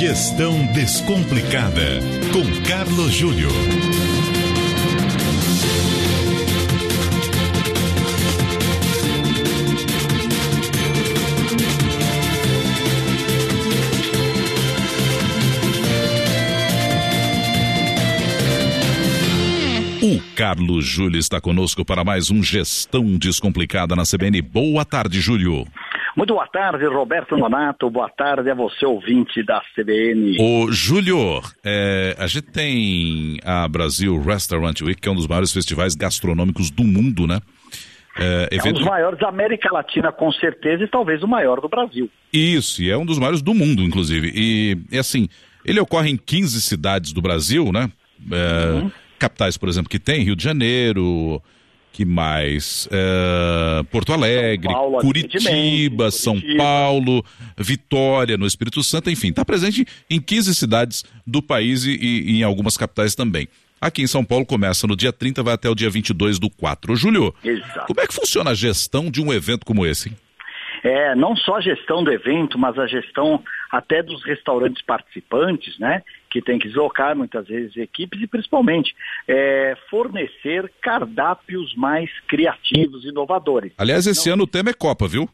Gestão Descomplicada, com Carlos Júlio. O Carlos Júlio está conosco para mais um Gestão Descomplicada na CBN. Boa tarde, Júlio. Muito boa tarde, Roberto Nonato. Boa tarde a você, ouvinte da CBN. Ô, Júlio, é, a gente tem a Brasil Restaurant Week, que é um dos maiores festivais gastronômicos do mundo, né? É, é um dos maiores da América Latina, com certeza, e talvez o maior do Brasil. Isso, e é um dos maiores do mundo, inclusive. E, e assim, ele ocorre em 15 cidades do Brasil, né? É, uhum. Capitais, por exemplo, que tem Rio de Janeiro, que mais? É, Porto Alegre, Paulo, Curitiba, São Curitiba. Paulo, Vitória, no Espírito Santo, enfim, está presente em 15 cidades do país e, e, em algumas capitais também. Aqui em São Paulo começa no dia 30, vai até o dia 22 do 4. Júlio, Exato. como é que funciona a gestão de um evento como esse? É, não só a gestão do evento, mas a gestão até dos restaurantes participantes, né? Que tem que deslocar muitas vezes equipes e principalmente é, fornecer cardápios mais criativos, inovadores. Aliás, esse ano o tema é Copa, viu?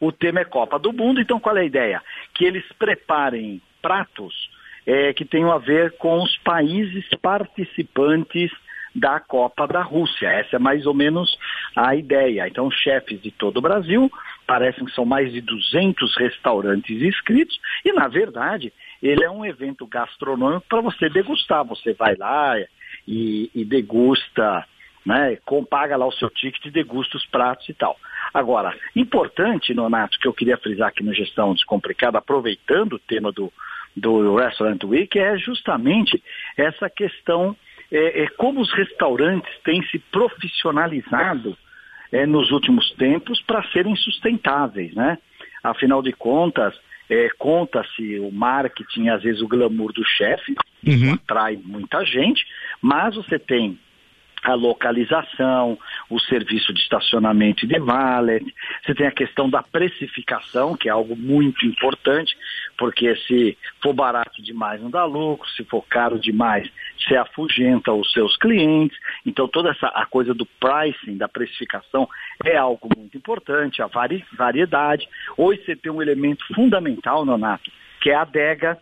O tema é Copa do Mundo, então qual é a ideia? Que eles preparem pratos é, que tenham a ver com os países participantes da Copa da Rússia. Essa é mais ou menos a ideia. Então, chefes de todo o Brasil, parecem que são mais de 200 restaurantes inscritos, e na verdade, ele é um evento gastronômico para você degustar. Você vai lá e, e degusta, né, paga lá o seu ticket degusta os pratos e tal. Agora, importante, Nonato, que eu queria frisar aqui no Gestão Descomplicada, aproveitando o tema do, do Restaurant Week, é justamente essa questão é, é como os restaurantes têm se profissionalizado é, nos últimos tempos para serem sustentáveis, né? Afinal de contas, é, conta-se o marketing, às vezes o glamour do chefe, uhum. atrai muita gente, mas você tem a localização, o serviço de estacionamento e de valet. Você tem a questão da precificação, que é algo muito importante, porque se for barato demais não dá lucro, se for caro demais você afugenta os seus clientes. Então toda essa a coisa do pricing, da precificação é algo muito importante, a vari, variedade. Hoje você tem um elemento fundamental, Nonato, que é a adega,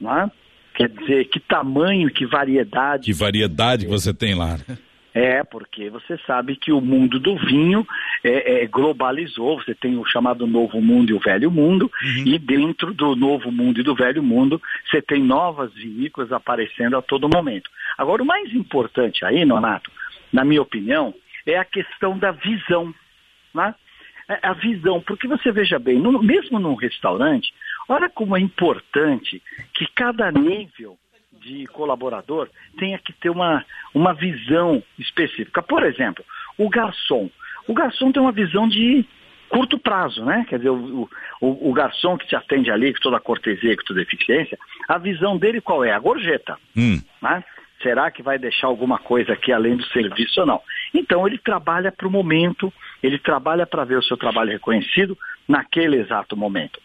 não é? Quer dizer, que tamanho, que variedade. Que variedade que você tem lá. É, porque você sabe que o mundo do vinho é, é, globalizou, você tem o chamado novo mundo e o velho mundo, uhum. e dentro do novo mundo e do velho mundo, você tem novas vinícolas aparecendo a todo momento. Agora, o mais importante aí, Nonato, na minha opinião, é a questão da visão. Né? É a visão, porque você veja bem, no, mesmo num restaurante, olha como é importante que cada nível de colaborador tenha que ter uma, uma visão específica. Por exemplo, o garçom. O garçom tem uma visão de curto prazo, né? Quer dizer, o, o, o garçom que te atende ali, com toda a cortesia, com toda a eficiência, a visão dele qual é? A gorjeta. Hum. Né? Será que vai deixar alguma coisa aqui além do serviço ou não? Então ele trabalha para o momento, ele trabalha para ver o seu trabalho reconhecido naquele exato momento.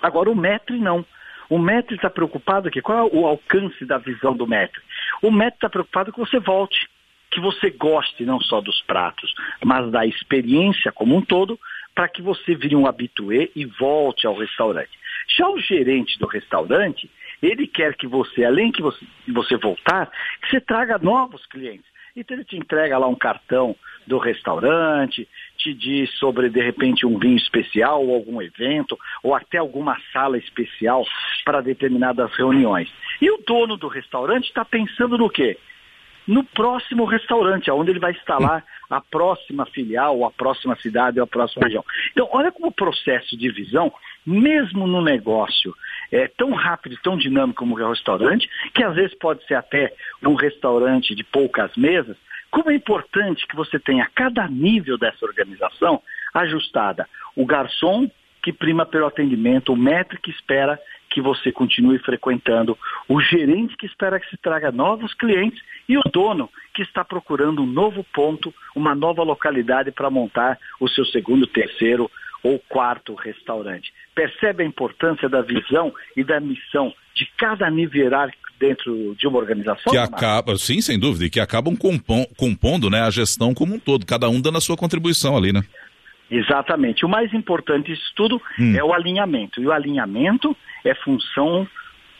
Agora o metre não. O MET está preocupado aqui, qual é o alcance da visão do MET? O MET está preocupado que você volte, que você goste não só dos pratos, mas da experiência como um todo, para que você vire um habitué e volte ao restaurante. Já o gerente do restaurante, ele quer que você, além que você, você voltar, que você traga novos clientes. Então ele te entrega lá um cartão do restaurante, diz sobre, de repente, um vinho especial ou algum evento, ou até alguma sala especial para determinadas reuniões. E o dono do restaurante está pensando no quê? No próximo restaurante, onde ele vai instalar a próxima filial, ou a próxima cidade, ou a próxima região. Então, olha como o processo de visão, mesmo no negócio é tão rápido, tão dinâmico como é o restaurante, que às vezes pode ser até um restaurante de poucas mesas, como é importante que você tenha cada nível dessa organização ajustada. O garçom que prima pelo atendimento, o metro que espera que você continue frequentando, o gerente que espera que se traga novos clientes e o dono que está procurando um novo ponto, uma nova localidade para montar o seu segundo, terceiro ou quarto restaurante. Percebe a importância da visão e da missão de cada nível hierárquico dentro de uma organização? Que acaba, sim, sem dúvida, e que acabam compon, compondo né, a gestão como um todo, cada um dando a sua contribuição ali, né? Exatamente. O mais importante disso tudo hum. é o alinhamento. E o alinhamento é função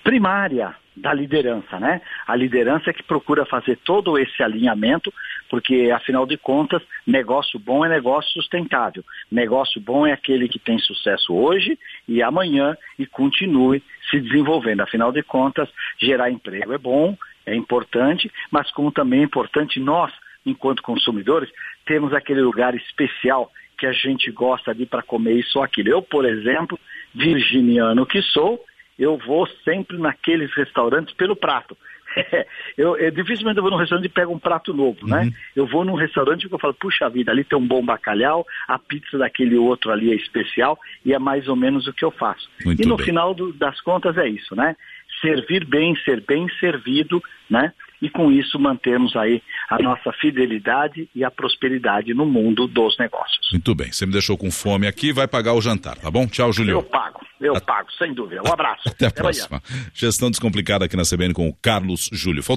primária da liderança, né? A liderança é que procura fazer todo esse alinhamento, porque afinal de contas, negócio bom é negócio sustentável. Negócio bom é aquele que tem sucesso hoje e amanhã e continue se desenvolvendo. Afinal de contas, gerar emprego é bom, é importante, mas como também é importante nós, enquanto consumidores, temos aquele lugar especial que a gente gosta de ir para comer isso ou aquilo. Eu, por exemplo, virginiano que sou, eu vou sempre naqueles restaurantes pelo prato. eu, eu, dificilmente eu vou num restaurante e pego um prato novo, né? uhum. Eu vou num restaurante e eu falo, puxa vida, ali tem um bom bacalhau, a pizza daquele outro ali é especial e é mais ou menos o que eu faço. Muito e no bem. final do, das contas é isso, né? Servir bem, ser bem servido, né? E com isso mantermos aí a nossa fidelidade e a prosperidade no mundo dos negócios. Muito bem, você me deixou com fome aqui, vai pagar o jantar, tá bom? Tchau, Julio. Eu pago, eu pago, sem dúvida. Um abraço. Até a Até próxima. Amanhã. Gestão descomplicada aqui na CBN com o Carlos Júlio.